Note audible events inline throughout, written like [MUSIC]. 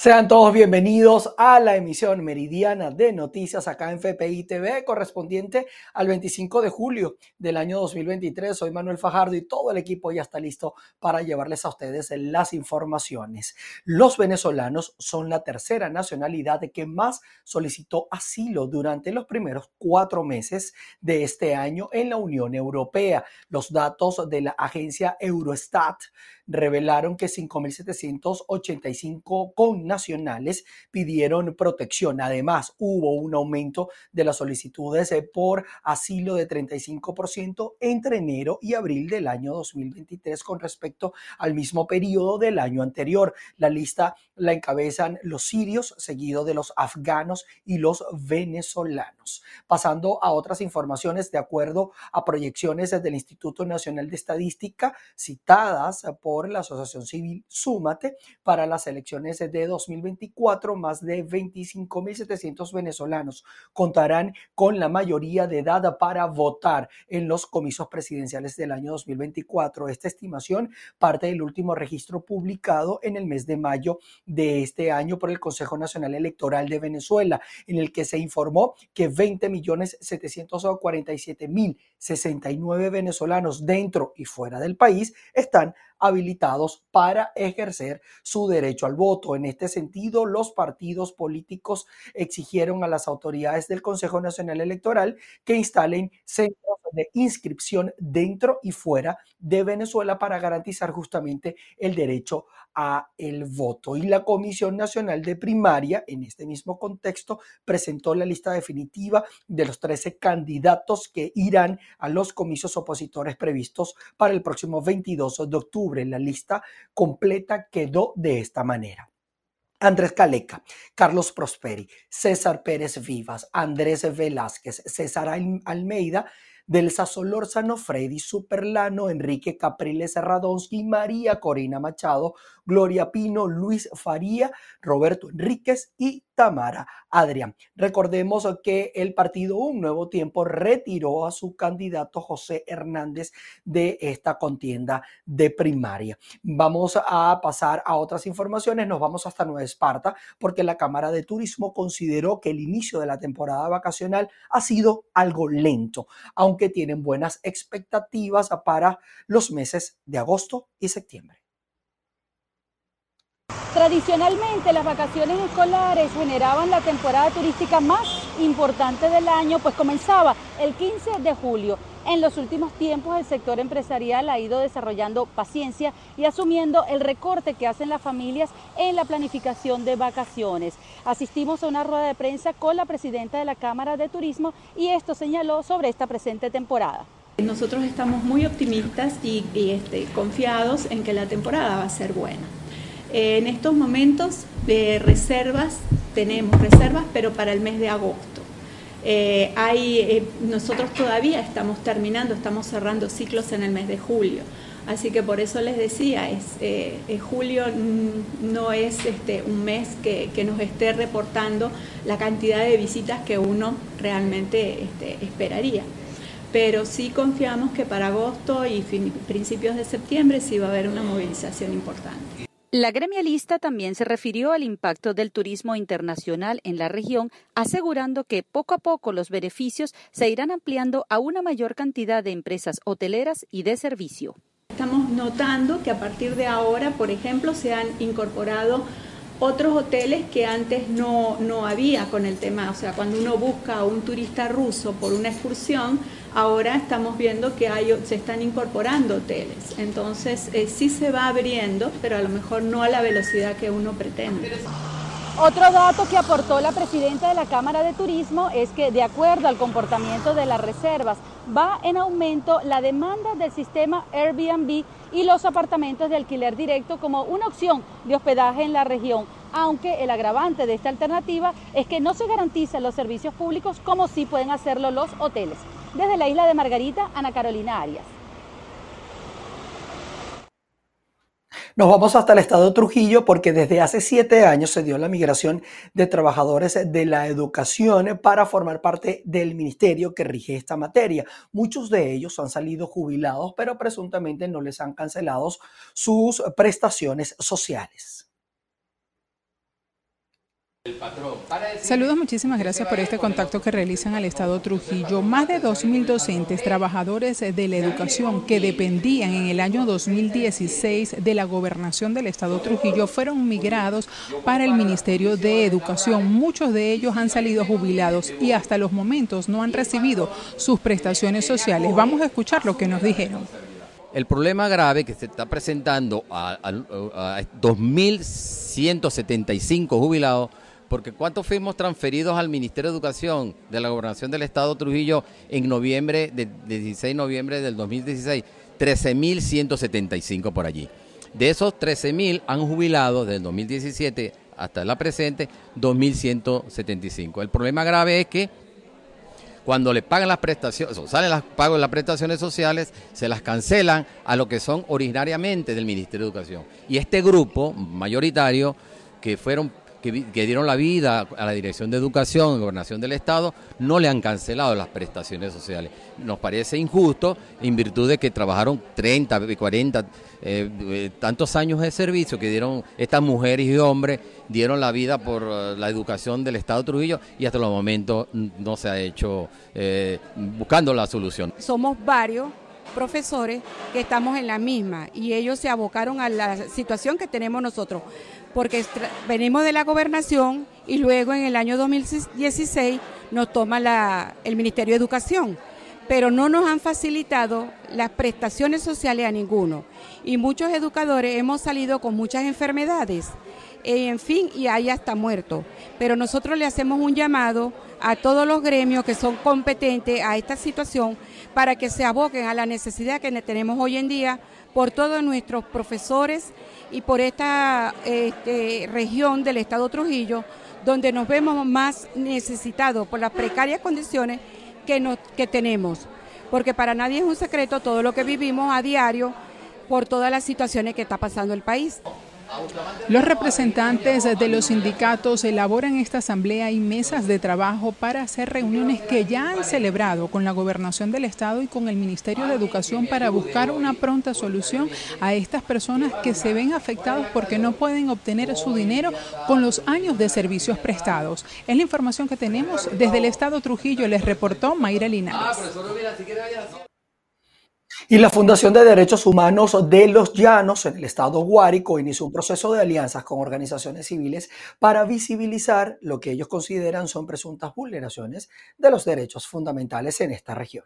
Sean todos bienvenidos a la emisión meridiana de noticias acá en FPI TV correspondiente al 25 de julio del año 2023. Soy Manuel Fajardo y todo el equipo ya está listo para llevarles a ustedes las informaciones. Los venezolanos son la tercera nacionalidad que más solicitó asilo durante los primeros cuatro meses de este año en la Unión Europea. Los datos de la agencia Eurostat revelaron que 5.785 connacionales pidieron protección. Además, hubo un aumento de las solicitudes eh, por asilo de 35% entre enero y abril del año 2023 con respecto al mismo periodo del año anterior. La lista la encabezan los sirios, seguido de los afganos y los venezolanos. Pasando a otras informaciones, de acuerdo a proyecciones del Instituto Nacional de Estadística citadas por la Asociación Civil Súmate para las elecciones de 2024. Más de 25.700 venezolanos contarán con la mayoría de edad para votar en los comicios presidenciales del año 2024. Esta estimación parte del último registro publicado en el mes de mayo de este año por el Consejo Nacional Electoral de Venezuela, en el que se informó que 20.747.069 venezolanos dentro y fuera del país están habilitados para ejercer su derecho al voto. En este sentido, los partidos políticos exigieron a las autoridades del Consejo Nacional Electoral que instalen centros de inscripción dentro y fuera de Venezuela para garantizar justamente el derecho a el voto. Y la Comisión Nacional de Primaria, en este mismo contexto, presentó la lista definitiva de los 13 candidatos que irán a los comicios opositores previstos para el próximo 22 de octubre. La lista completa quedó de esta manera. Andrés Caleca, Carlos Prosperi, César Pérez Vivas, Andrés Velázquez, César Almeida, Delsa Solórzano, Freddy Superlano, Enrique Capriles Radonsky, María Corina Machado, Gloria Pino, Luis Faría, Roberto Enríquez y Tamara Adrián. Recordemos que el partido Un Nuevo Tiempo retiró a su candidato José Hernández de esta contienda de primaria. Vamos a pasar a otras informaciones. Nos vamos hasta Nueva Esparta porque la Cámara de Turismo consideró que el inicio de la temporada vacacional ha sido algo lento, aunque tienen buenas expectativas para los meses de agosto y septiembre. Tradicionalmente las vacaciones escolares generaban la temporada turística más importante del año, pues comenzaba el 15 de julio. En los últimos tiempos el sector empresarial ha ido desarrollando paciencia y asumiendo el recorte que hacen las familias en la planificación de vacaciones. Asistimos a una rueda de prensa con la presidenta de la Cámara de Turismo y esto señaló sobre esta presente temporada. Nosotros estamos muy optimistas y, este, confiados en que la temporada va a ser buena. En estos momentos de reservas, tenemos reservas, pero para el mes de agosto. Eh, hay, eh, nosotros todavía estamos terminando, estamos cerrando ciclos en el mes de julio. Así que por eso les decía, es, eh, julio no es este, un mes que, nos esté reportando la cantidad de visitas que uno realmente este, esperaría. Pero sí confiamos que para agosto y principios de septiembre sí va a haber una movilización importante. La gremialista también se refirió al impacto del turismo internacional en la región, asegurando que poco a poco los beneficios se irán ampliando a una mayor cantidad de empresas hoteleras y de servicio. Estamos notando que a partir de ahora, por ejemplo, se han incorporado otros hoteles que antes no, no había con el tema. O sea, cuando uno busca a un turista ruso por una excursión, ahora estamos viendo que se están incorporando hoteles. Entonces, eh, sí se va abriendo, pero a lo mejor no a la velocidad que uno pretende. Otro dato que aportó la presidenta de la Cámara de Turismo es que de acuerdo al comportamiento de las reservas va en aumento la demanda del sistema Airbnb y los apartamentos de alquiler directo como una opción de hospedaje en la región, aunque el agravante de esta alternativa es que no se garantizan los servicios públicos como sí pueden hacerlo los hoteles. Desde la isla de Margarita, Ana Carolina Arias. Nos vamos hasta el estado de Trujillo porque desde hace siete años se dio la migración de trabajadores de la educación para formar parte del ministerio que rige esta materia. Muchos de ellos han salido jubilados, pero presuntamente no les han cancelado sus prestaciones sociales. Saludos, muchísimas gracias por este contacto que realizan al Estado Trujillo. Más de 2.000 docentes, trabajadores de la educación que dependían en el año 2016 de la gobernación del Estado Trujillo fueron migrados para el Ministerio de Educación. Muchos de ellos han salido jubilados y hasta los momentos no han recibido sus prestaciones sociales. Vamos a escuchar lo que nos dijeron. El problema grave que se está presentando a, a, a 2.175 jubilados porque ¿cuántos fuimos transferidos al Ministerio de Educación de la Gobernación del Estado Trujillo en noviembre, de, 16 de noviembre del 2016? 13.175 por allí. De esos 13.000 han jubilado desde el 2017 hasta la presente 2.175. El problema grave es que cuando le pagan las prestaciones, o salen los pagos de las prestaciones sociales, se las cancelan a lo que son originariamente del Ministerio de Educación. Y este grupo mayoritario, que fueron que, dieron la vida a la Dirección de Educación Gobernación del Estado no le han cancelado las prestaciones sociales. Nos parece injusto en virtud de que trabajaron 30, 40, eh, eh, tantos años de servicio que dieron estas mujeres y hombres, dieron la vida por eh, la educación del Estado Trujillo y hasta los momentos no se ha hecho buscando la solución. Somos varios profesores que estamos en la misma y ellos se abocaron a la situación que tenemos nosotros porque venimos de la gobernación y luego en el año 2016 nos toma el Ministerio de Educación, pero no nos han facilitado las prestaciones sociales a ninguno. Y muchos educadores hemos salido con muchas enfermedades, en fin, y hay hasta muertos. Pero nosotros le hacemos un llamado a todos los gremios que son competentes a esta situación para que se aboquen a la necesidad que tenemos hoy en día por todos nuestros profesores y por esta este, región del Estado Trujillo, donde nos vemos más necesitados por las precarias condiciones que, que tenemos. Porque para nadie es un secreto todo lo que vivimos a diario por todas las situaciones que está pasando el país. Los representantes de los sindicatos elaboran esta asamblea y mesas de trabajo para hacer reuniones que ya han celebrado con la gobernación del estado y con el Ministerio de Educación para buscar una pronta solución a estas personas que se ven afectados porque no pueden obtener su dinero con los años de servicios prestados. Es la información que tenemos desde el estado Trujillo, les reportó Mayra Linares. Y la Fundación de Derechos Humanos de los Llanos en el estado Guárico inició un proceso de alianzas con organizaciones civiles para visibilizar lo que ellos consideran son presuntas vulneraciones de los derechos fundamentales en esta región.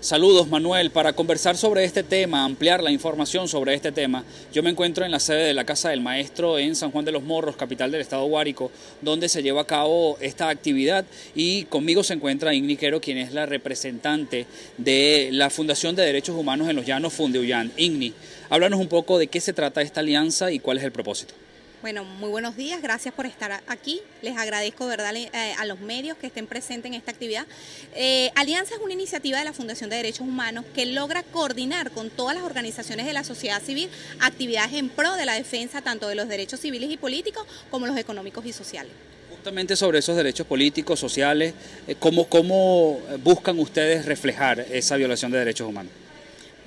Saludos Manuel, para conversar sobre este tema, ampliar la información sobre este tema, yo me encuentro en la sede de la Casa del Maestro en San Juan de los Morros, capital del estado Guárico, donde se lleva a cabo esta actividad y conmigo se encuentra Igni Quero, quien es la representante de la Fundación de Derechos Humanos en los Llanos Fundeuyán. Igni, háblanos un poco de qué se trata esta alianza y cuál es el propósito. Bueno, muy buenos días, gracias por estar aquí. Les agradezco verdad eh, a los medios que estén presentes en esta actividad. Eh, Alianza es una iniciativa de la Fundación de Derechos Humanos que logra coordinar con todas las organizaciones de la sociedad civil actividades en pro de la defensa tanto de los derechos civiles y políticos como los económicos y sociales. Justamente sobre esos derechos políticos, sociales, eh, ¿cómo, cómo buscan ustedes reflejar esa violación de derechos humanos?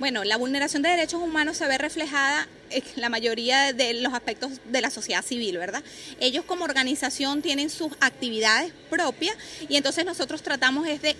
Bueno, la vulneración de derechos humanos se ve reflejada en la mayoría de los aspectos de la sociedad civil, ¿verdad? Ellos como organización tienen sus actividades propias y entonces nosotros tratamos es de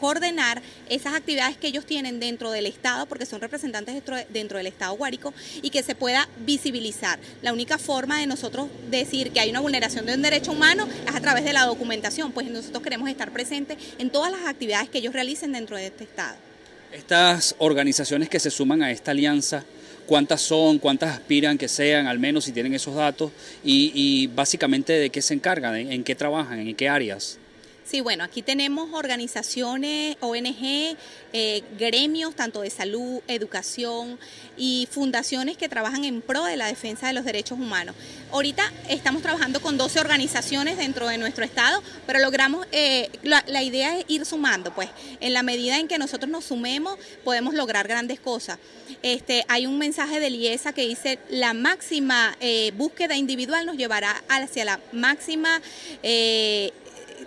coordinar esas actividades que ellos tienen dentro del Estado, porque son representantes dentro, del Estado Guárico, y que se pueda visibilizar. La única forma de nosotros decir que hay una vulneración de un derecho humano es a través de la documentación, pues nosotros queremos estar presentes en todas las actividades que ellos realicen dentro de este Estado. Estas organizaciones que se suman a esta alianza, ¿cuántas son? ¿Cuántas aspiran que sean, al menos si tienen esos datos? Y, básicamente de qué se encargan, en qué trabajan, en qué áreas. Sí, bueno, aquí tenemos organizaciones, ONG, eh, gremios, tanto de salud, educación y fundaciones que trabajan en pro de la defensa de los derechos humanos. Ahorita estamos trabajando con 12 organizaciones dentro de nuestro estado, pero logramos, eh, la, idea es ir sumando, pues en la medida en que nosotros nos sumemos podemos lograr grandes cosas. Este, hay un mensaje de Liesa que dice, la máxima eh, búsqueda individual nos llevará hacia la máxima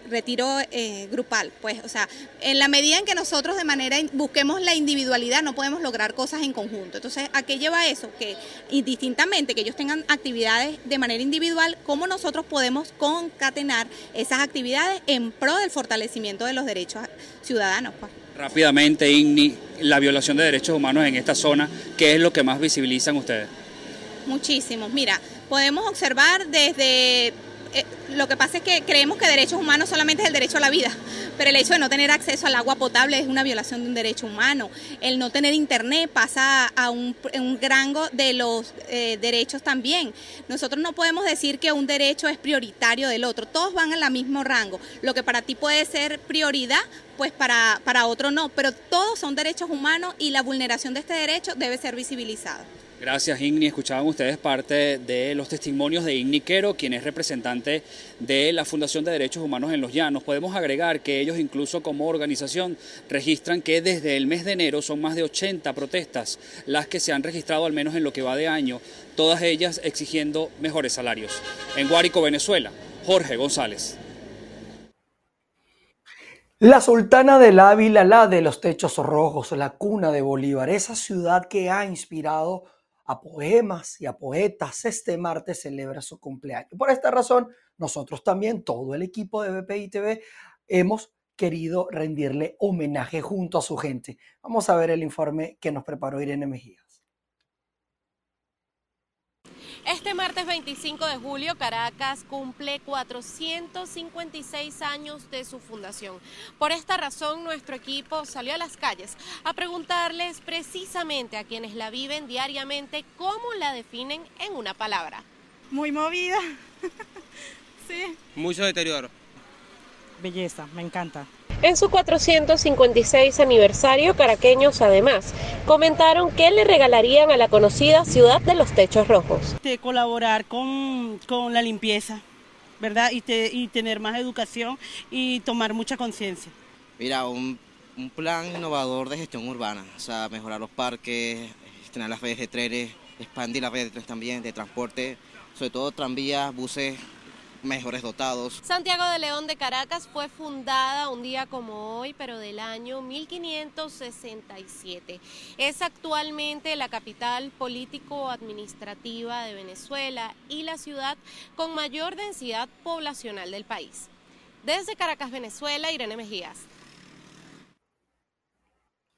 retiro eh, grupal. Pues, o sea, en la medida en que nosotros de manera busquemos la individualidad, no podemos lograr cosas en conjunto. Entonces, ¿a qué lleva eso? Que indistintamente que ellos tengan actividades de manera individual, ¿cómo nosotros podemos concatenar esas actividades en pro del fortalecimiento de los derechos ciudadanos? Pues? Rápidamente, Igni, la violación de derechos humanos en esta zona, ¿qué es lo que más visibilizan ustedes? Muchísimos. Mira, podemos observar desde eh, lo que pasa es que creemos que derechos humanos solamente es el derecho a la vida, pero el hecho de no tener acceso al agua potable es una violación de un derecho humano. El no tener internet pasa a un, rango de los eh, derechos también. Nosotros no podemos decir que un derecho es prioritario del otro, todos van al mismo rango. Lo que para ti puede ser prioridad, pues para, para otro no, pero todos son derechos humanos y la vulneración de este derecho debe ser visibilizada. Gracias, Igni. Escuchaban ustedes parte de los testimonios de Igni Quero, quien es representante de la Fundación de Derechos Humanos en los Llanos. Podemos agregar que ellos, incluso como organización, registran que desde el mes de enero son más de 80 protestas las que se han registrado, al menos en lo que va de año, todas ellas exigiendo mejores salarios. En Guárico, Venezuela, Jorge González. La Sultana del Ávila, la de los techos rojos, la cuna de Bolívar, esa ciudad que ha inspirado a poemas y a poetas, este martes celebra su cumpleaños. Por esta razón, nosotros también, todo el equipo de BPI TV, hemos querido rendirle homenaje junto a su gente. Vamos a ver el informe que nos preparó Irene Mejía. Este martes 25 de julio, Caracas cumple 456 años de su fundación. Por esta razón, nuestro equipo salió a las calles a preguntarles precisamente a quienes la viven diariamente cómo la definen en una palabra. Muy movida. [LAUGHS] sí. Mucho deterioro. Belleza, me encanta. En su 456 aniversario, caraqueños además comentaron que le regalarían a la conocida ciudad de los techos rojos. De colaborar con, la limpieza, ¿verdad? Y, y, tener más educación y tomar mucha conciencia. Mira, un, un, plan innovador de gestión urbana, o sea, mejorar los parques, gestionar las redes de trenes, expandir las redes de trenes también, de transporte, sobre todo tranvías, buses mejores dotados. Santiago de León de Caracas fue fundada un día como hoy, pero del año 1567. Es actualmente la capital político-administrativa de Venezuela y la ciudad con mayor densidad poblacional del país. Desde Caracas, Venezuela, Irene Mejías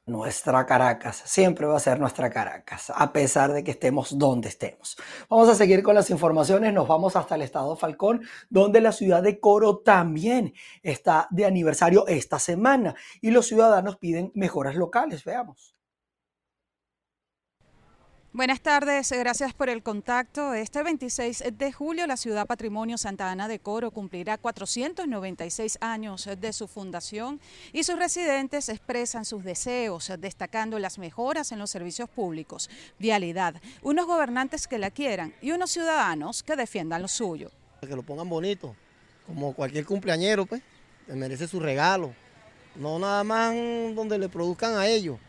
nuestra Caracas, siempre va a ser nuestra Caracas, a pesar de que estemos donde estemos. Vamos a seguir con las informaciones, nos vamos hasta el estado Falcón, donde la ciudad de Coro también está de aniversario esta semana y los ciudadanos piden mejoras locales, veamos. Buenas tardes, gracias por el contacto. Este 26 de julio la ciudad Patrimonio Santa Ana de Coro cumplirá 496 años de su fundación y sus residentes expresan sus deseos, destacando las mejoras en los servicios públicos, vialidad, unos gobernantes que la quieran y unos ciudadanos que defiendan lo suyo. Que lo pongan bonito, como cualquier cumpleañero, pues, merece su regalo. No nada más donde le produzcan a ellos,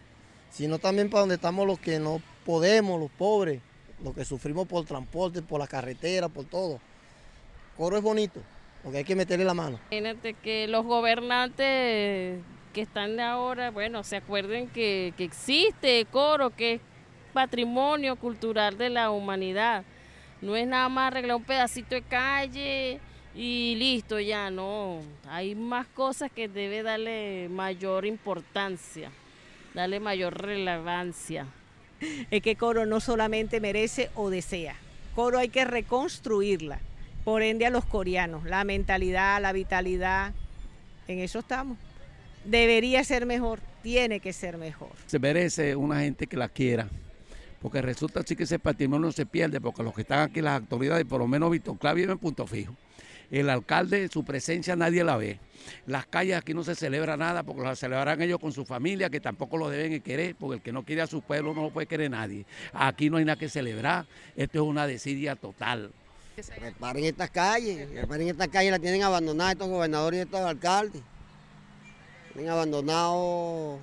sino también para donde estamos los que no podemos, los pobres, los que sufrimos por transporte, por la carretera, por todo. Coro es bonito, porque hay que meterle la mano. Imagínate que los gobernantes que están ahora, bueno, se acuerden que, que existe Coro, que es patrimonio cultural de la humanidad. No es nada más arreglar un pedacito de calle y listo, ya no. Hay más cosas que debe darle mayor importancia, darle mayor relevancia es que Coro no solamente merece o desea, Coro hay que reconstruirla, por ende a los coreanos, la mentalidad, la vitalidad, en eso estamos. Debería ser mejor, tiene que ser mejor. Se merece una gente que la quiera, porque resulta así que ese patrimonio se pierde, porque los que están aquí, las autoridades, por lo menos Víctor Clave vive en punto fijo. El alcalde, su presencia nadie la ve. Las calles aquí no se celebra nada porque las celebrarán ellos con su familia, que tampoco lo deben querer, porque el que no quiere a su pueblo no lo puede querer nadie. Aquí no hay nada que celebrar, esto es una desidia total. Reparen estas calles, reparen estas calles, las tienen abandonadas estos gobernadores y estos alcaldes. Tienen abandonado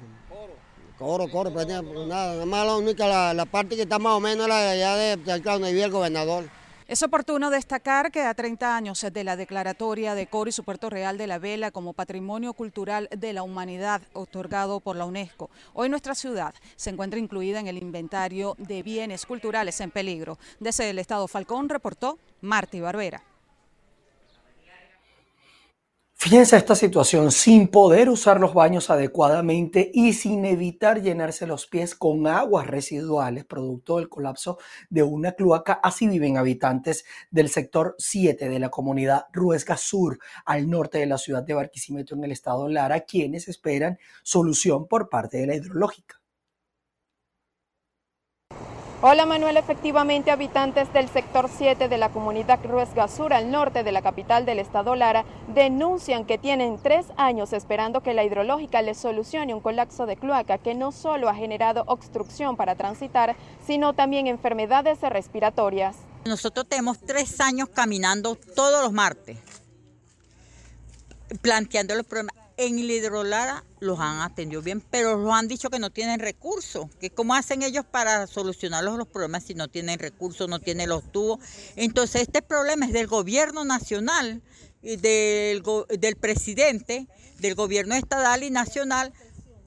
coro, coro, pero nada, nada más la única, la, parte que está más o menos la de allá de, de donde vive el gobernador. Es oportuno destacar que a 30 años de la declaratoria de Coro y su Puerto Real de la Vela como Patrimonio Cultural de la Humanidad otorgado por la UNESCO, hoy nuestra ciudad se encuentra incluida en el inventario de bienes culturales en peligro. Desde el Estado Falcón reportó Marty Barbera. Fíjense esta situación, sin poder usar los baños adecuadamente y sin evitar llenarse los pies con aguas residuales, producto del colapso de una cloaca. Así viven habitantes del sector 7 de la comunidad Ruesga Sur, al norte de la ciudad de Barquisimeto, en el estado Lara, quienes esperan solución por parte de la hidrológica. Hola Manuel, efectivamente habitantes del sector 7 de la comunidad Cruz Sur al norte de la capital del estado Lara denuncian que tienen tres años esperando que la hidrológica les solucione un colapso de cloaca que no solo ha generado obstrucción para transitar, sino también enfermedades respiratorias. Nosotros tenemos tres años caminando todos los martes, planteando los problemas en la hidrolara los han atendido bien, pero los han dicho que no tienen recursos, que cómo hacen ellos para solucionar los, problemas si no tienen recursos, no tienen los tubos. Entonces este problema es del gobierno nacional, del, del presidente, del gobierno estatal y nacional,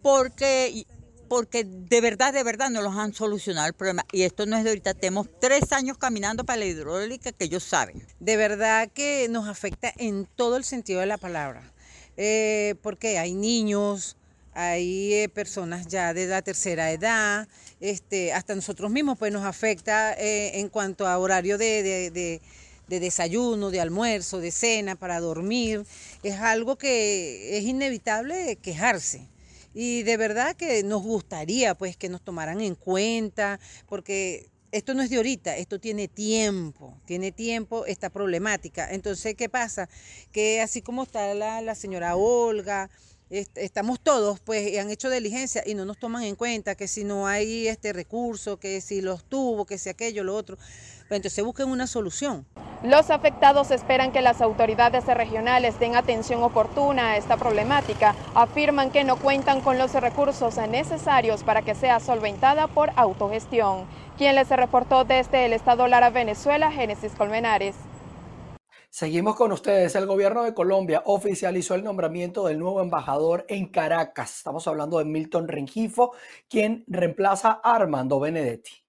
porque porque de verdad, de verdad no los han solucionado el problema. Y esto no es de ahorita, tenemos tres años caminando para la hidráulica que ellos saben. De verdad que nos afecta en todo el sentido de la palabra eh, porque hay niños, hay eh, personas ya de la tercera edad, este, hasta nosotros mismos pues nos afecta eh, en cuanto a horario de, de, desayuno, de almuerzo, de cena, para dormir. Es algo que es inevitable quejarse. Y de verdad que nos gustaría pues que nos tomaran en cuenta, porque esto no es de ahorita, esto tiene tiempo, tiene tiempo esta problemática. Entonces, ¿qué pasa? Que así como está la, señora Olga, estamos todos, pues, han hecho diligencia y no nos toman en cuenta que si no hay este recurso, que si los tuvo, que si aquello, lo otro. Pues entonces busquen una solución. Los afectados esperan que las autoridades regionales den atención oportuna a esta problemática. Afirman que no cuentan con los recursos necesarios para que sea solventada por autogestión. Quien les reportó desde el estado Lara, Venezuela, Génesis Colmenares. Seguimos con ustedes. El gobierno de Colombia oficializó el nombramiento del nuevo embajador en Caracas. Estamos hablando de Milton Rengifo, quien reemplaza a Armando Benedetti.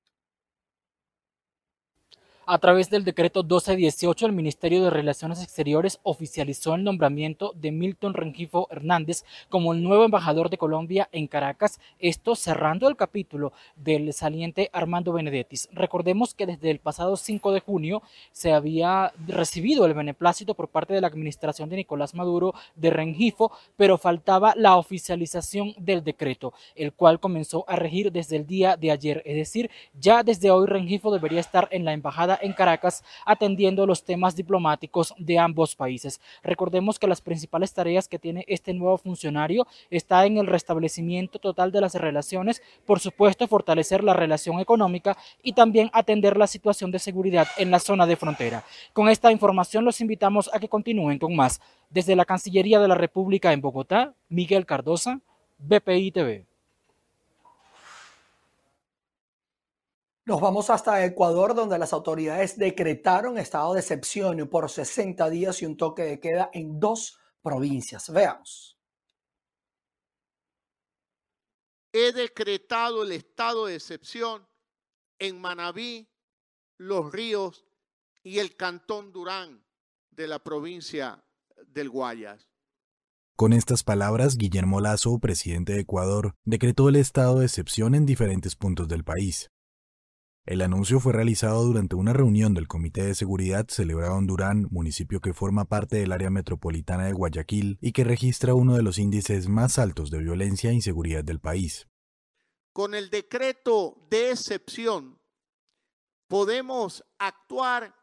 A través del decreto 1218, el Ministerio de Relaciones Exteriores oficializó el nombramiento de Milton Rengifo Hernández como el nuevo embajador de Colombia en Caracas, esto cerrando el capítulo del saliente Armando Benedetti. Recordemos que desde el pasado 5 de junio se había recibido el beneplácito por parte de la administración de Nicolás Maduro de Rengifo, pero faltaba la oficialización del decreto, el cual comenzó a regir desde el día de ayer, es decir, ya desde hoy Rengifo debería estar en la embajada en Caracas atendiendo los temas diplomáticos de ambos países. Recordemos que las principales tareas que tiene este nuevo funcionario está en el restablecimiento total de las relaciones, por supuesto fortalecer la relación económica y también atender la situación de seguridad en la zona de frontera. Con esta información los invitamos a que continúen con más. Desde la Cancillería de la República en Bogotá, Miguel Cardosa, BPI TV. Nos vamos hasta Ecuador, donde las autoridades decretaron estado de excepción por 60 días y un toque de queda en dos provincias. Veamos. He decretado el estado de excepción en Manabí, Los Ríos y el Cantón Durán de la provincia del Guayas. Con estas palabras, Guillermo Lazo, presidente de Ecuador, decretó el estado de excepción en diferentes puntos del país. El anuncio fue realizado durante una reunión del Comité de Seguridad celebrado en Durán, municipio que forma parte del área metropolitana de Guayaquil y que registra uno de los índices más altos de violencia e inseguridad del país. Con el decreto de excepción podemos actuar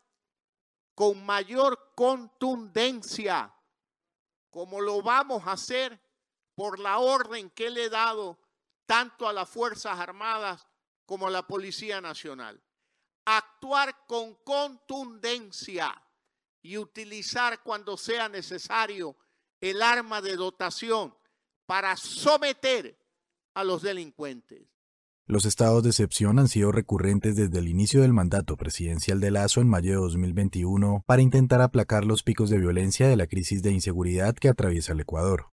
con mayor contundencia, como lo vamos a hacer por la orden que le he dado tanto a las Fuerzas Armadas como la Policía Nacional. Actuar con contundencia y utilizar cuando sea necesario el arma de dotación para someter a los delincuentes. Los estados de excepción han sido recurrentes desde el inicio del mandato presidencial de Lazo en mayo de 2021 para intentar aplacar los picos de violencia de la crisis de inseguridad que atraviesa el Ecuador.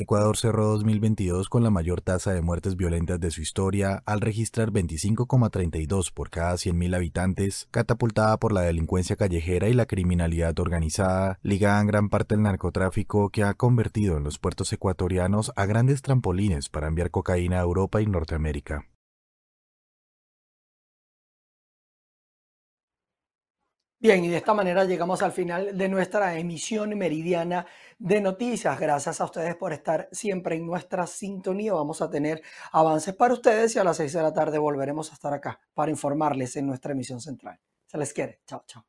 Ecuador cerró 2022 con la mayor tasa de muertes violentas de su historia, al registrar 25,32 por cada 100.000 habitantes, catapultada por la delincuencia callejera y la criminalidad organizada, ligada en gran parte al narcotráfico que ha convertido en los puertos ecuatorianos a grandes trampolines para enviar cocaína a Europa y Norteamérica. Bien, y de esta manera llegamos al final de nuestra emisión meridiana de noticias. Gracias a ustedes por estar siempre en nuestra sintonía. Vamos a tener avances para ustedes y a las seis de la tarde volveremos a estar acá para informarles en nuestra emisión central. Se les quiere. Chao, chao.